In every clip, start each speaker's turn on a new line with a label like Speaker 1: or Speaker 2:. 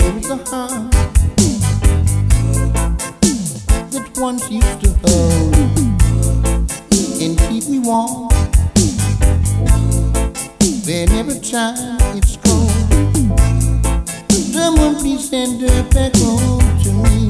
Speaker 1: Is a heart that once used to hold and keep me warm. Then every time it's cold. Someone please send her back home to me.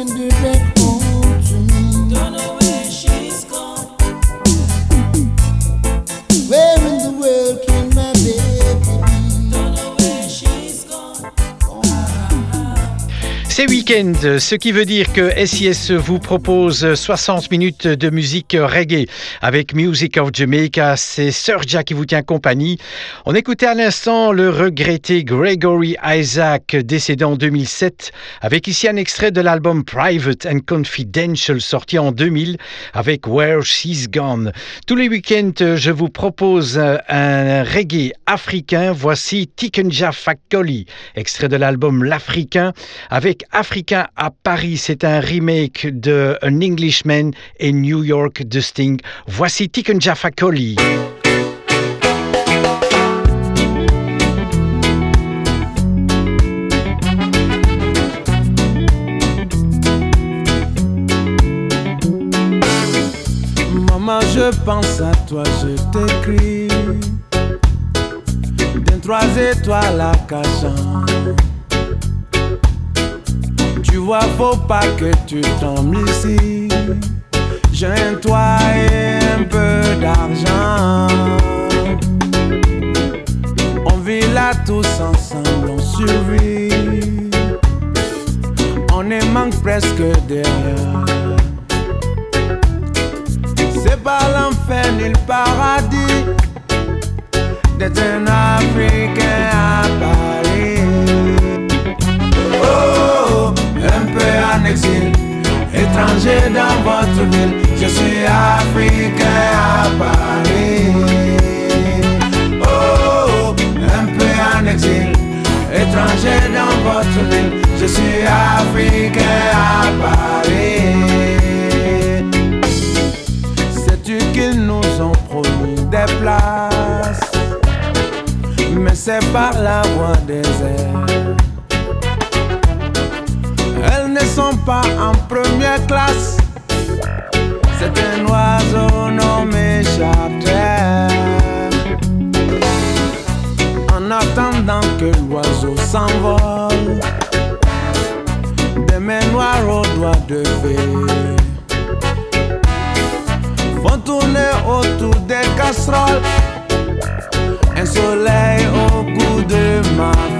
Speaker 1: and
Speaker 2: direct. Week-end, ce qui veut dire que SIS vous propose 60 minutes de musique reggae avec Music of Jamaica. C'est Serja qui vous tient compagnie. On écoutait à l'instant le regretté Gregory Isaac, décédé en 2007, avec ici un extrait de l'album Private and Confidential, sorti en 2000, avec Where She's Gone. Tous les week-ends, je vous propose un reggae africain. Voici Tikenja Fakoli, extrait de l'album L'Africain, avec À Paris. C'est un remake de An Englishman et New York de Sting. Voici Tikenja Fakoli.
Speaker 3: Maman, je pense à toi, je t'écris. D'un trois étoiles à Cachan. Tu vois, faut pas que tu tombes ici. J'ai un toit et un peu d'argent. On vit là tous ensemble, on survit. On est manque presque derrière. C'est pas l'enfer ni le paradis d'être un Africain à Paris. Oh, en exil, étranger dans votre ville. Je suis Africain à Paris. Oh, un peu en exil, étranger dans votre ville. Je suis Africain à Paris. Sais-tu qu'ils nous ont promis des places? Mais c'est par la voie des airs. Pas en première classe. C'est un oiseau nommé charter. En attendant que l'oiseau s'envole, des mains noires aux doigts de fée font tourner autour des casseroles un soleil au goût de ma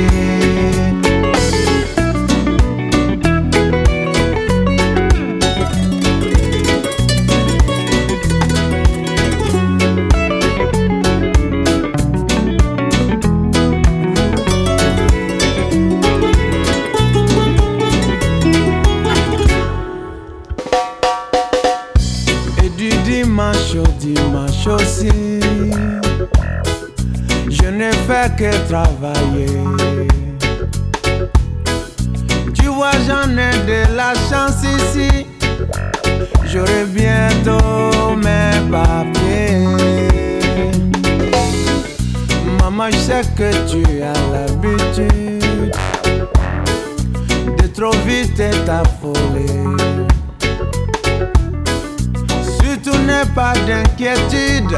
Speaker 3: Travailler. Tu vois, j'en ai de la chance ici. J'aurai bientôt mes papiers. Maman, je sais que tu as l'habitude de trop vite t'affoler. Surtout n'aie pas d'inquiétude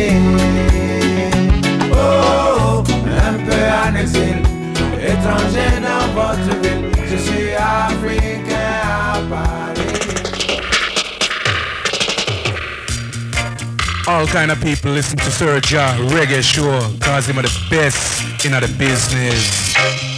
Speaker 4: All kind of people listen to Sir Reggae Show cause him are the best in the business.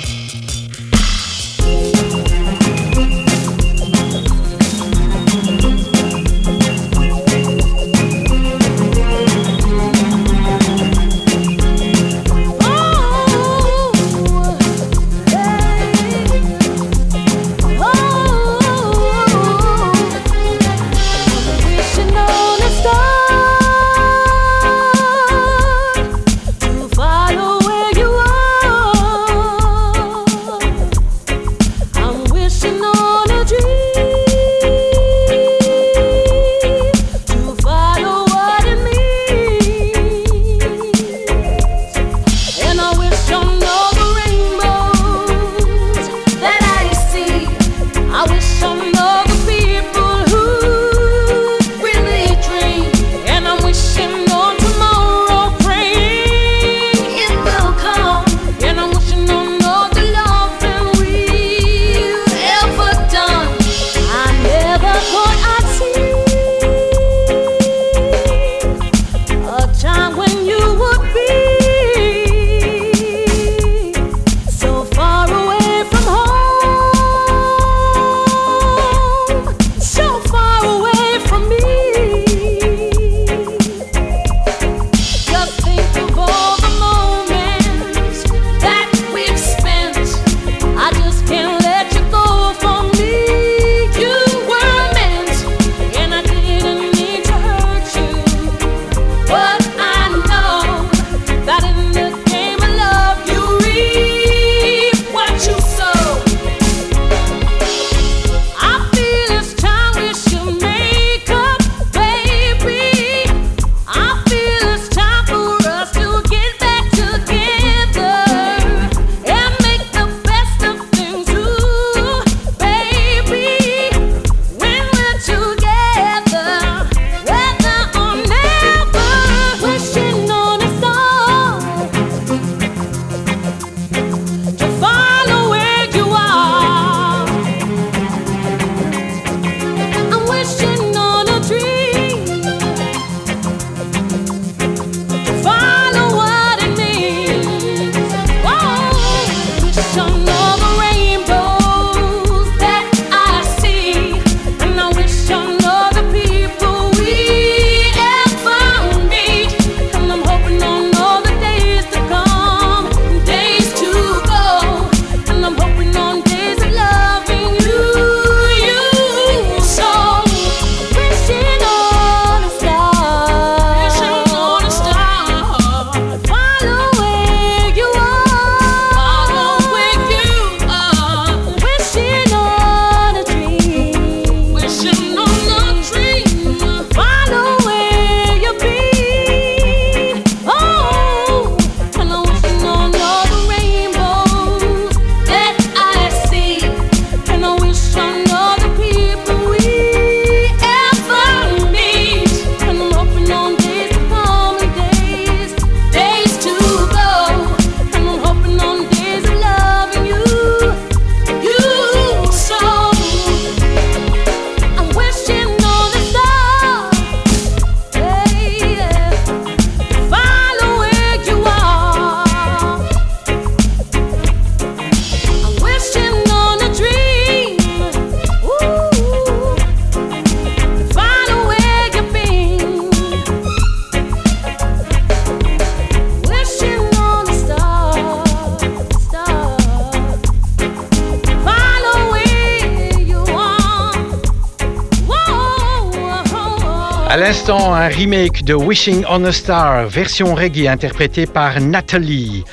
Speaker 2: Remake de Wishing on a Star, version reggae interprétée par Natalie.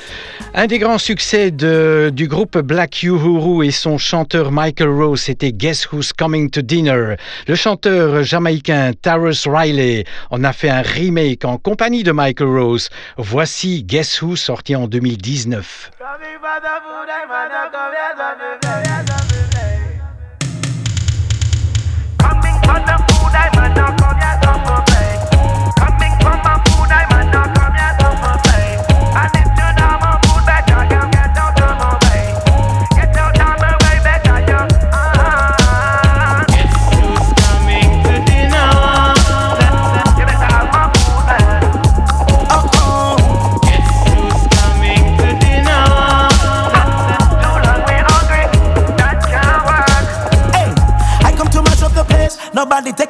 Speaker 2: Un des grands succès du groupe Black Uhuru et son chanteur Michael Rose, c'était Guess Who's Coming to Dinner. Le chanteur jamaïcain Tarrus Riley en a fait un remake en compagnie de Michael Rose. Voici Guess Who sorti en 2019.
Speaker 5: Nobody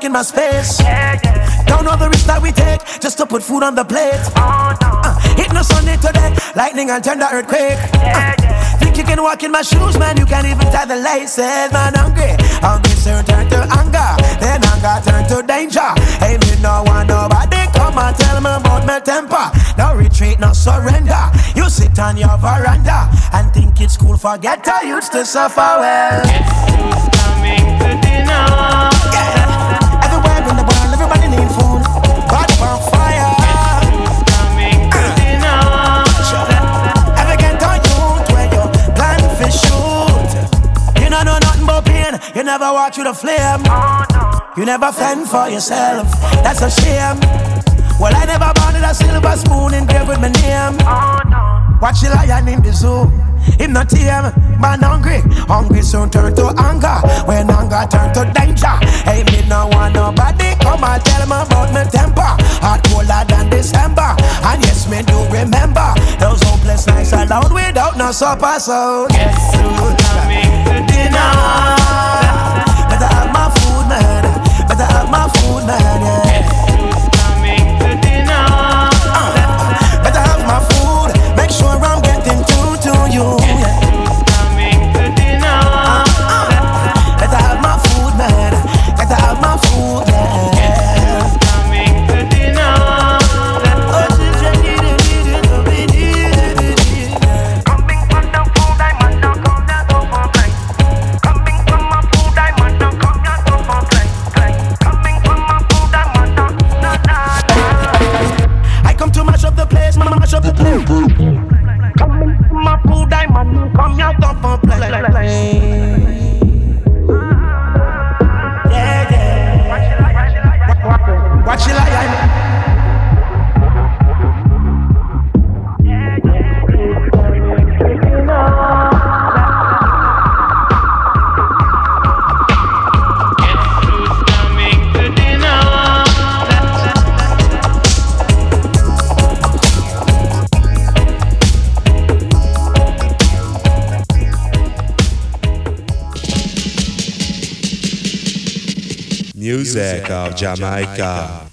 Speaker 5: taking my space. Yeah, yeah. Don't know the risk that we take just to put food on the plate. Oh, no. uh, hit no Sunday today, lightning and the earthquake. Yeah, uh, think you can walk in my shoes, man? You can't even tie the laces, man. Hungry, hungry, sir, turn to anger. Then anger turn to danger. Hey, me no want nobody come and tell me about my temper. No retreat, no surrender. You sit on your veranda and think it's cool. Forget I used to suffer well. Who's coming to dinner? Never watch through the flame. You never fend for yourself. That's a shame. Well, I never wanted a silver spoon engraved with my name. Watch the lion in the zoo. Him not tame, man hungry. Hungry soon turn to anger. When anger turn to danger. Hey, me no want nobody come and tell me about my temper. Hot colder than December. And yes, me do remember those hopeless nights alone without no supper. So yes, soon coming to dinner.
Speaker 6: Music of Jamaica.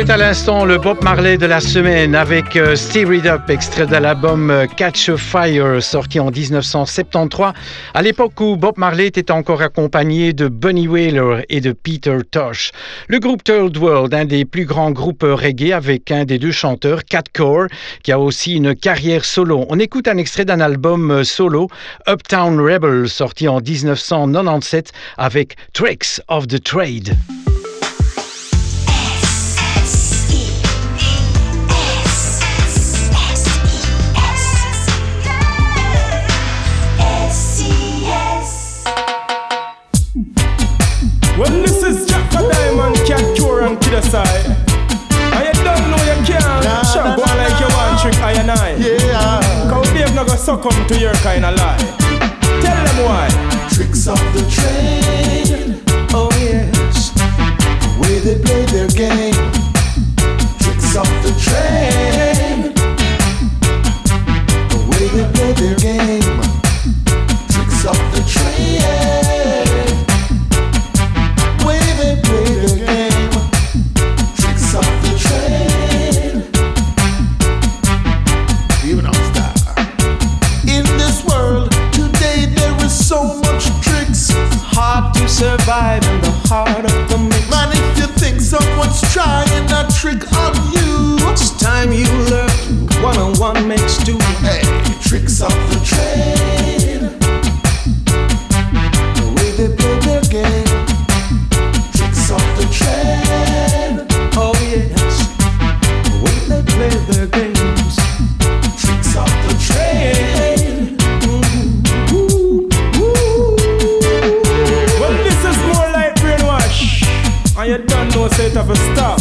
Speaker 2: C'était à l'instant le Bob Marley de la semaine avec euh, Steer Up, extrait de l'album euh, Catch a Fire, sorti en 1973, à l'époque où Bob Marley était encore accompagné de Bunny Wailer et de Peter Tosh. Le groupe Third World, un des plus grands groupes reggae avec un des deux chanteurs, Cat Core, qui a aussi une carrière solo. On écoute un extrait d'un album euh, solo, Uptown Rebel, sorti en 1997 avec Tricks of the Trade.
Speaker 7: Succumb to your kind of lie. Tell them why.
Speaker 8: Tricks of the trade. Oh yes. The way they play their game. Tricks of the trade.
Speaker 7: Survive in the heart of the mix.
Speaker 8: Man, if you think someone's trying a trick on you,
Speaker 7: it's time you learn. One on one makes two.
Speaker 8: Hey, tricks of the trade. state of
Speaker 7: a star.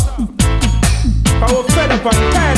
Speaker 7: I will fed up and tired.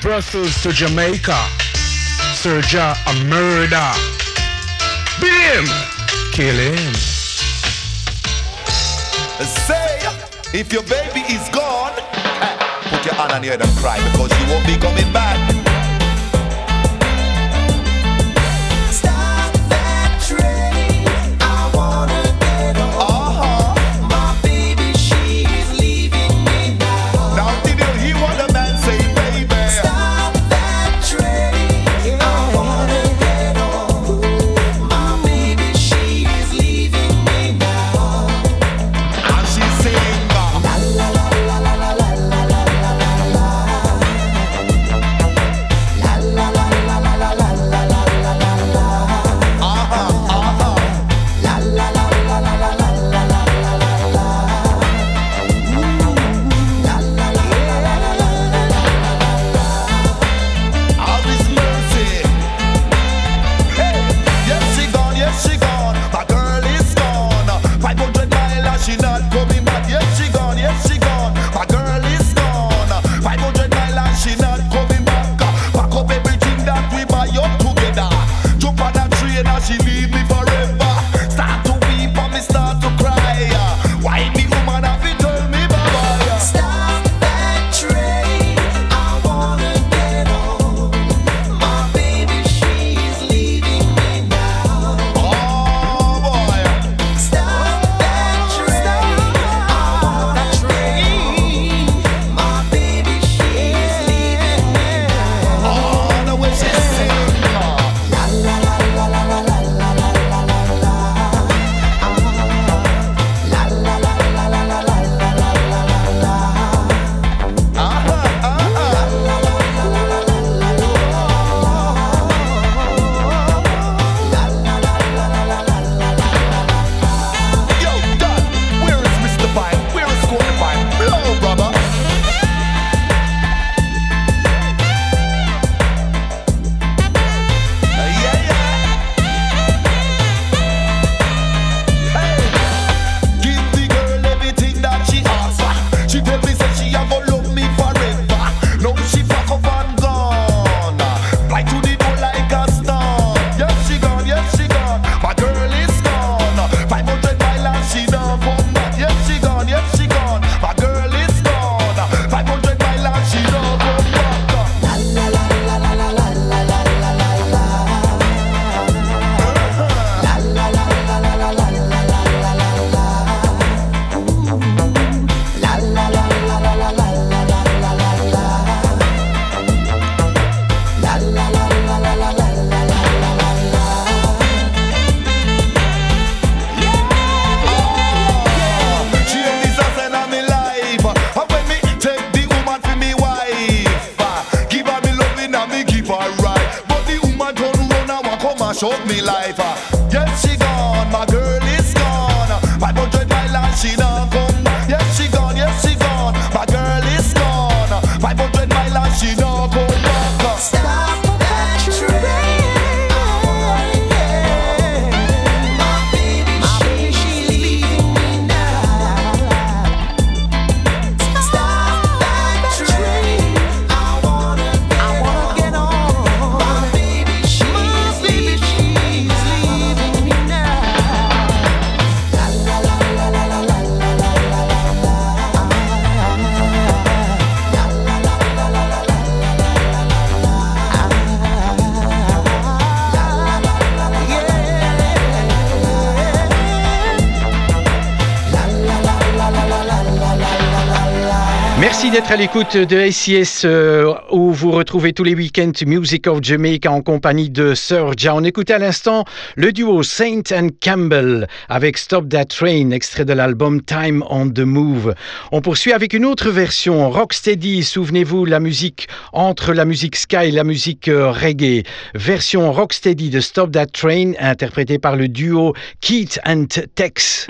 Speaker 4: Brussels to Jamaica, Serja a murder. Bim! Kill him.
Speaker 9: Say, if your baby is gone, eh, put your hand on your head and cry because she won't be coming back.
Speaker 2: D'être à l'écoute de ACS euh, où vous retrouvez tous les week-ends Music of Jamaica en compagnie de Sir On écoutait à l'instant le duo Saint and Campbell avec Stop That Train, extrait de l'album Time on the Move. On poursuit avec une autre version, Rocksteady, souvenez-vous, la musique entre la musique ska et la musique euh, reggae. Version Rocksteady de Stop That Train, interprétée par le duo Keith and Tex.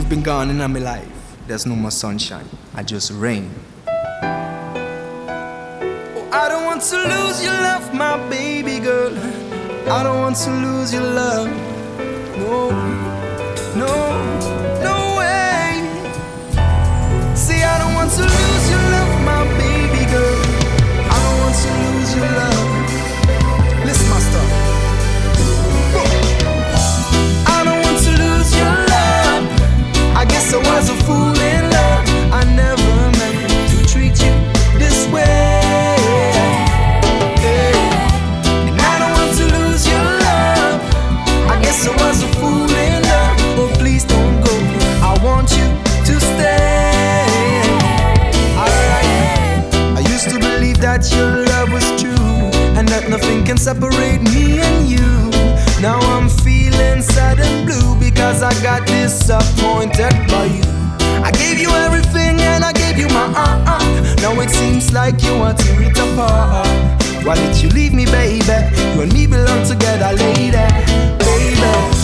Speaker 5: You've been gone in my life, there's no more sunshine, I just rain. Oh, I don't want to lose your love, my baby girl. I don't want to lose your love. No, no, no way. See, I don't want to lose separate me and you. Now I'm feeling sad and blue because I got disappointed by you. I gave you everything and I gave you my uh uh. Now it seems like you want to tear it apart. Why did you leave me, baby? You and me belong together, lady, baby.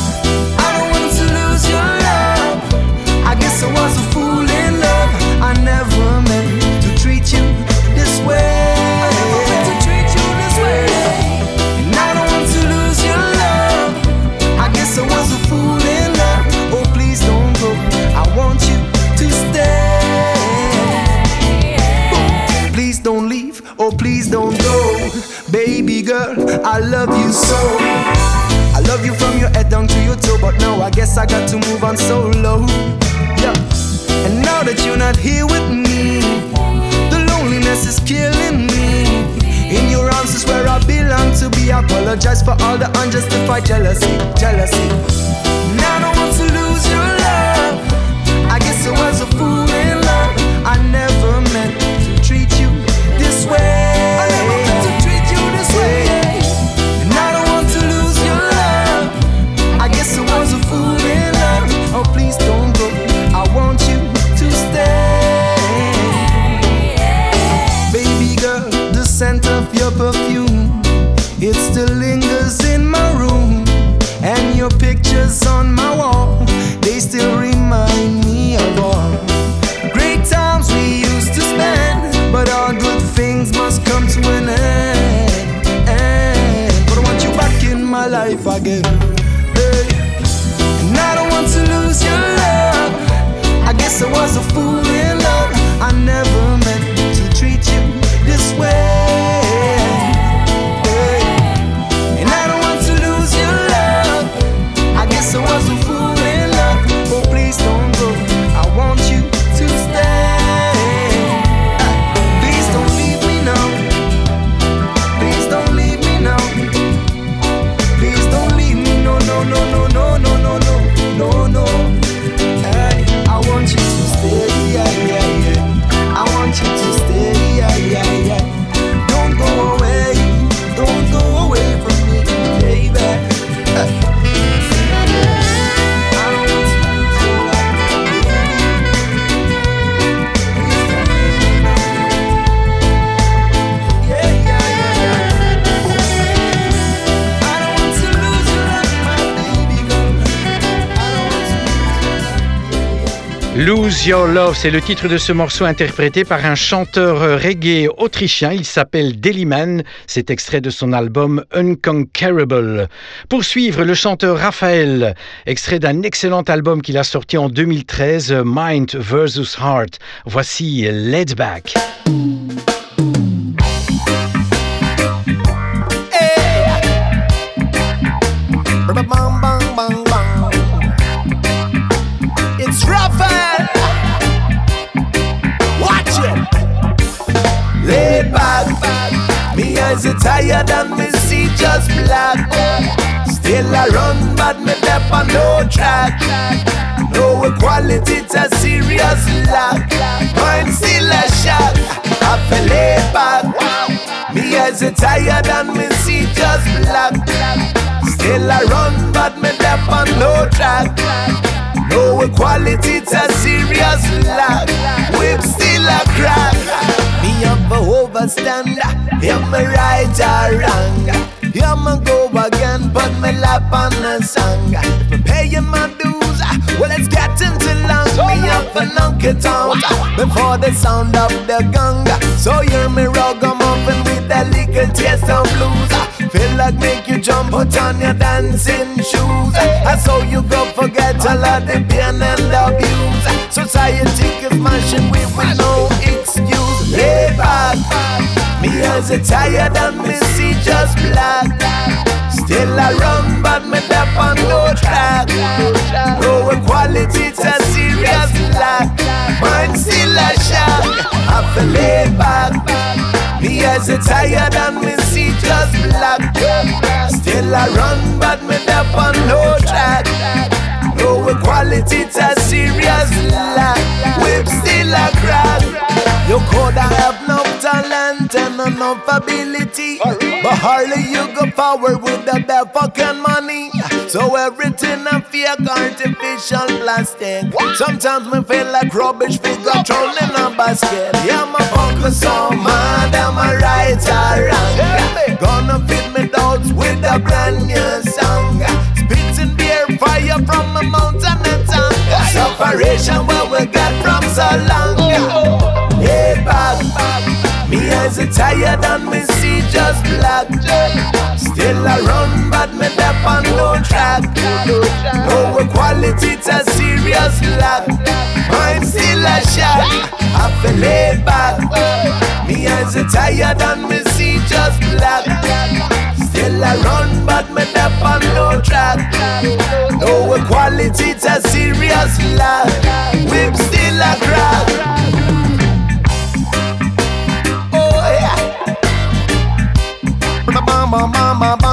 Speaker 5: I love you so. I love you from your head down to your toe, but now I guess I got to move on solo. Yeah. And now that you're not here with me, the loneliness is killing me. In your arms is where I belong to be. I Apologize for all the unjustified jealousy, jealousy. Your Love,
Speaker 2: c'est le titre de ce morceau interprété par un chanteur reggae autrichien. Il s'appelle Deliman. C'est extrait de son album Unconquerable. Pour suivre, le chanteur Raphaël, extrait d'un excellent album qu'il a sorti en 2013, Mind vs. Heart. Voici Let's Back.
Speaker 10: Eyes are tired and me see just black. Still I run, but me dep on no track. No equality, it's a serious lack. Mine still a shock. I feel laid back. Me eyes are tired and me see just black. Still I run, but me dep on no track. No equality, it's a serious lack. Whip still a crack. Me have a. Am I right or wrong? Yeah, me go again, put my lap on the song. I'm paying my dues, well, it's let's get into
Speaker 5: never knock it out before the sound of the gong. So hear me ragamuffin with a little taste of blues. Feel like make you jump, put on your dancing shoes. I saw you go forget all of the pain and abuse. Society is mashing with, with no excuse. Lay back, me eyes are tired and me see just black. Still I run, but me up on no track. No quality, it's a serious lack. Mine still a shock. I feel laid back. Me eyes are tired and me see just black. Still I run, but me up on no track. No quality, it's a serious lack. Whip still a crack. You coulda have no talent and enough ability, but hardly you go forward with the bare fucking money. So everything I fake artificial plastic. Sometimes me feel like rubbish figure thrown in a basket. Yeah, my focus on mad, am I right or wrong? Gonna feed me doubts with a brand new song. Separation what we got from so long. Oh, oh. Hey, back, me eyes are tired and me see just black. Still I run, but me dep on no track. No quality, it's a serious lack. I'm still a shot. I feel laid back. Me eyes are tired and me see just black. Still I run, but me dep on no track. No quality, it's a serious lack. Whip still a crack. Oh yeah. Bang bang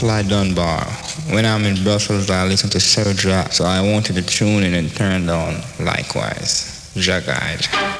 Speaker 9: Sly Dunbar. When I'm in Brussels, I listen to Serja, so I wanted to tune in and turn on likewise. Jagide.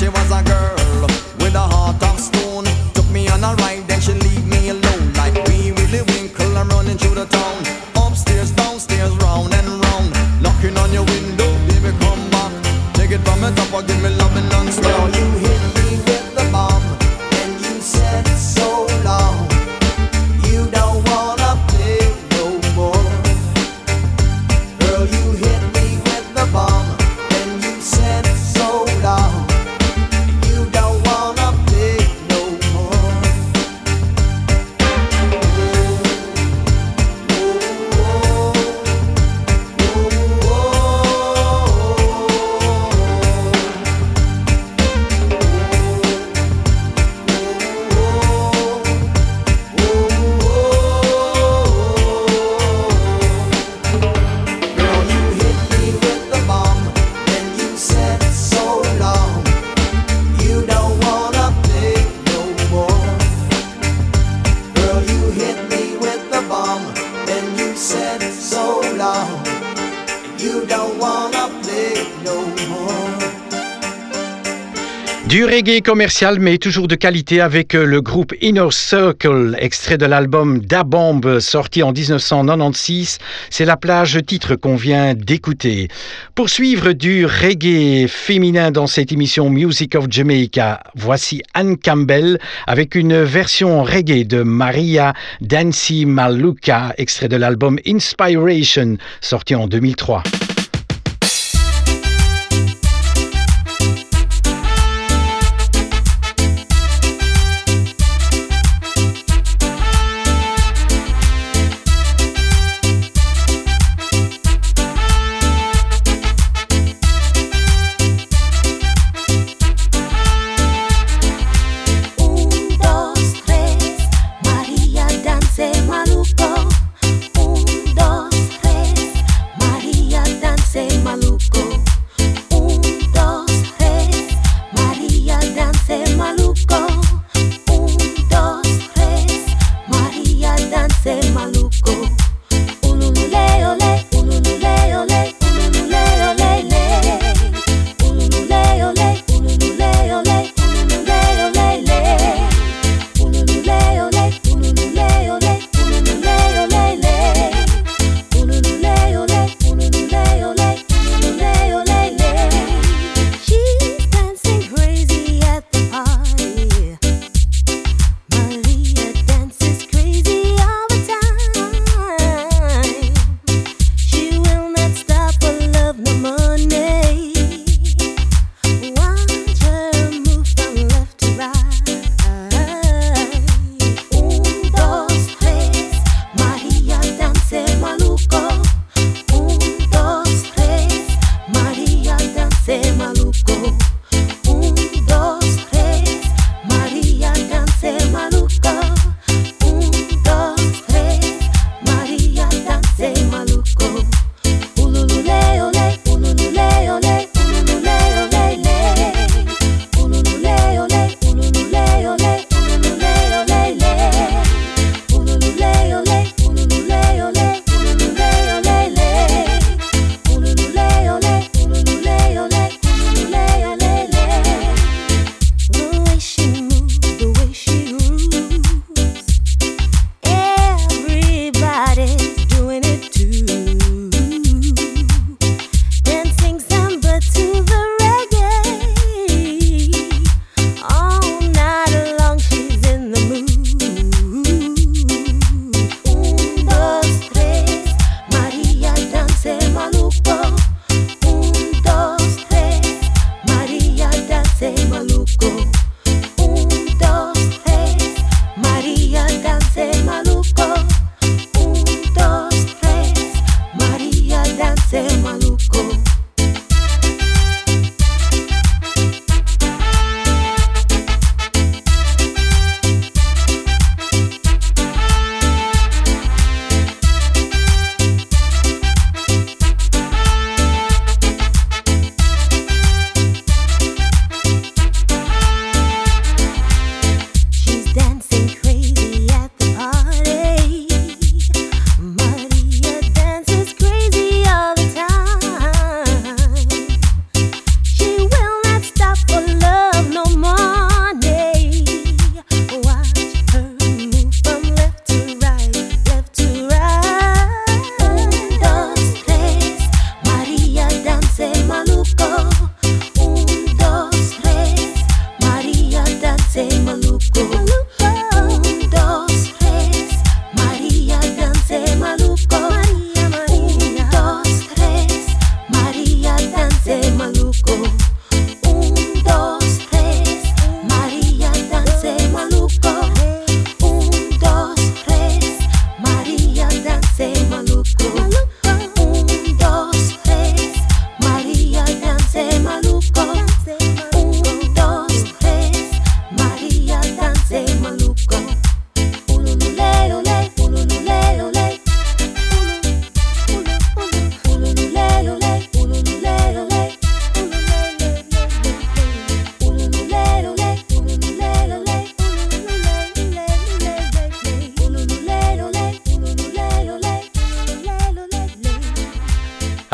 Speaker 11: She was a girl
Speaker 2: Commercial, mais toujours de qualité avec euh, le groupe Inner Circle, extrait de l'album Da Bomb, sorti en 1996. C'est la plage titre qu'on vient d'écouter. Pour suivre du reggae féminin dans cette émission Music of Jamaica, voici Anne Campbell avec une version reggae de Maria Dancy Maluka, extrait de l'album Inspiration, sorti en 2003.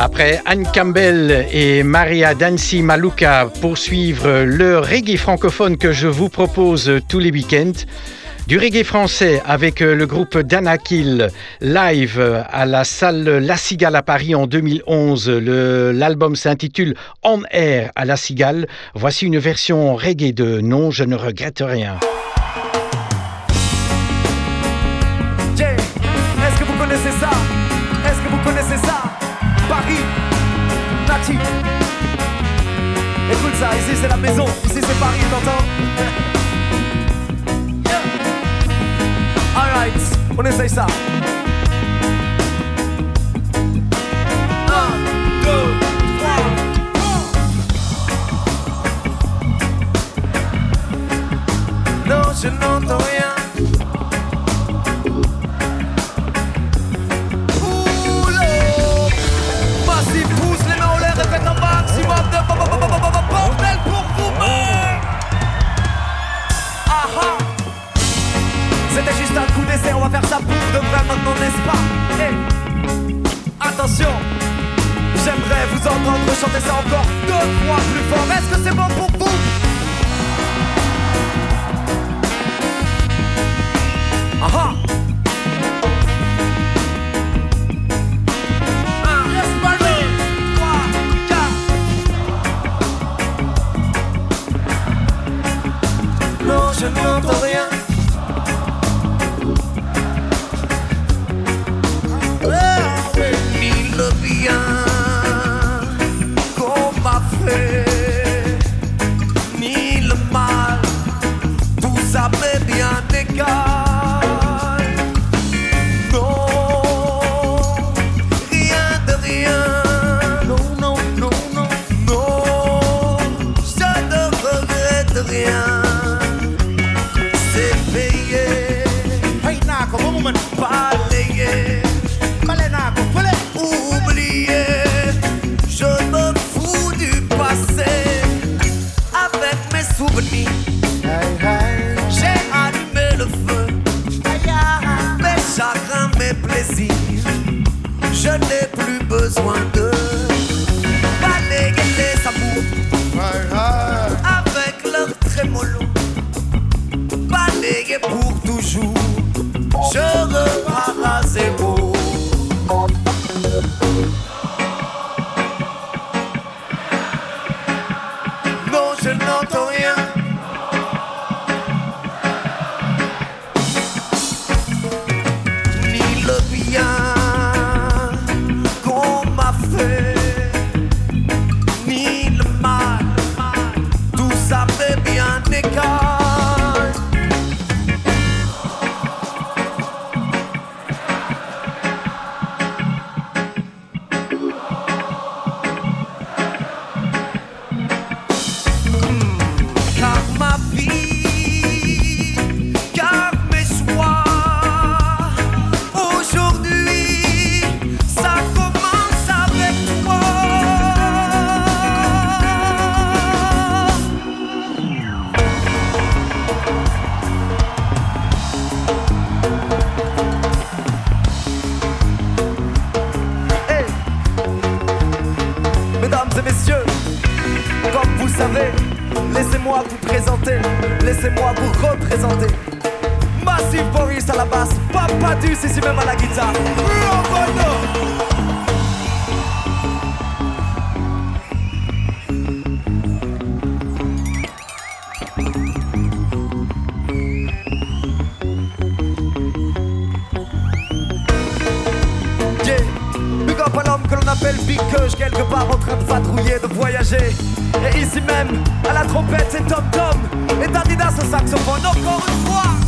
Speaker 2: Après Anne Campbell et Maria Dancy Maluka poursuivre le reggae francophone que je vous propose tous les week-ends. Du reggae français avec le groupe Danakil live à la salle La Cigale à Paris en 2011. L'album s'intitule On Air à La Cigale. Voici une version reggae de Non, je ne regrette rien.
Speaker 12: Ici c'est la maison, ici c'est Paris, t'entends? Alright, on essaye ça. Non, je n'entends rien. Massif, pousse les mains en l'air faites un maximum de ça pour de maintenant, n'est-ce pas Eh, Attention, j'aimerais vous entendre chanter ça encore deux fois plus fort. Est-ce que c'est bon pour vous Aha. Non, je n'entends rien. Messieurs, comme vous savez, laissez-moi vous présenter, laissez-moi vous représenter. Massive Boris à la basse, Papa Deuce ici même à la guitare. L'homme que l'on appelle Big Kush, quelque part en train de patrouiller, de voyager. Et ici même, à la trompette, c'est Tom Tom. Et Dadidas au saxophone, encore une fois.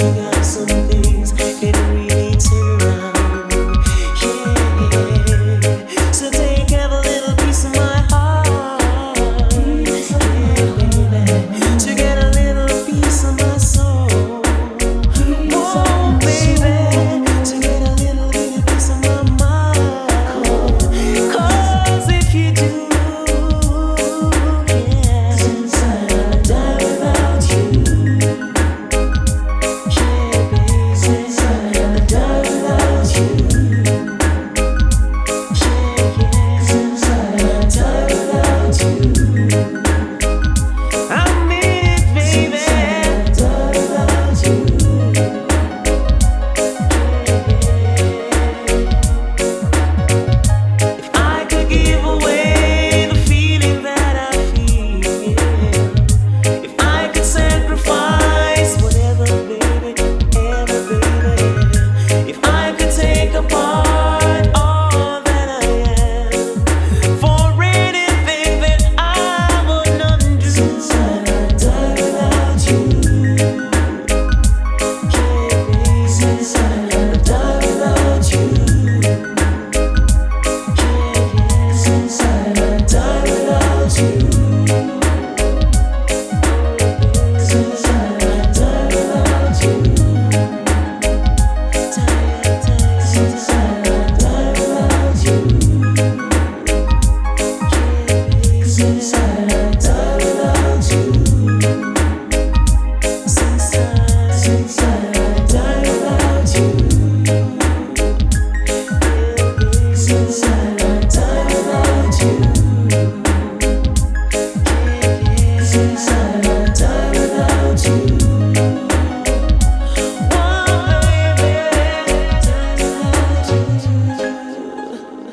Speaker 12: eyes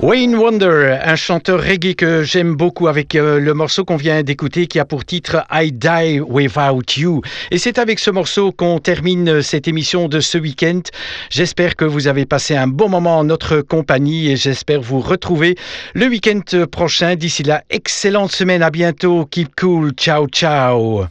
Speaker 2: Wayne Wonder, un chanteur reggae que j'aime beaucoup avec euh, le morceau qu'on vient d'écouter qui a pour titre I Die Without You. Et c'est avec ce morceau qu'on termine cette émission de ce week-end. J'espère que vous avez passé un bon moment en notre compagnie et j'espère vous retrouver le week-end prochain. D'ici là, excellente semaine, à bientôt, keep cool, ciao ciao.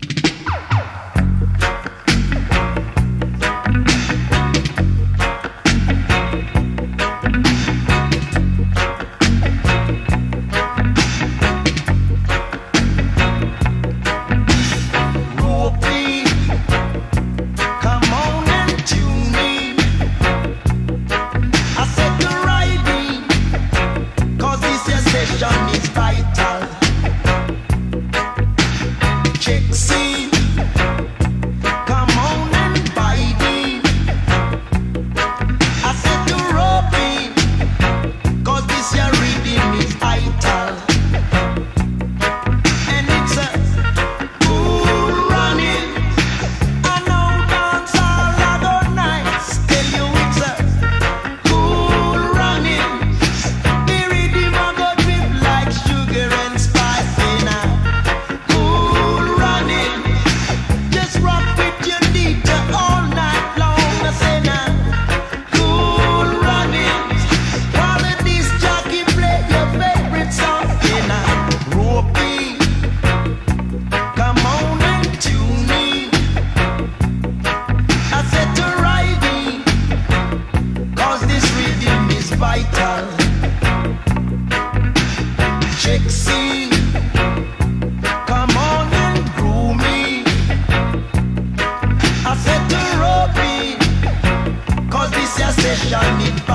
Speaker 2: question need.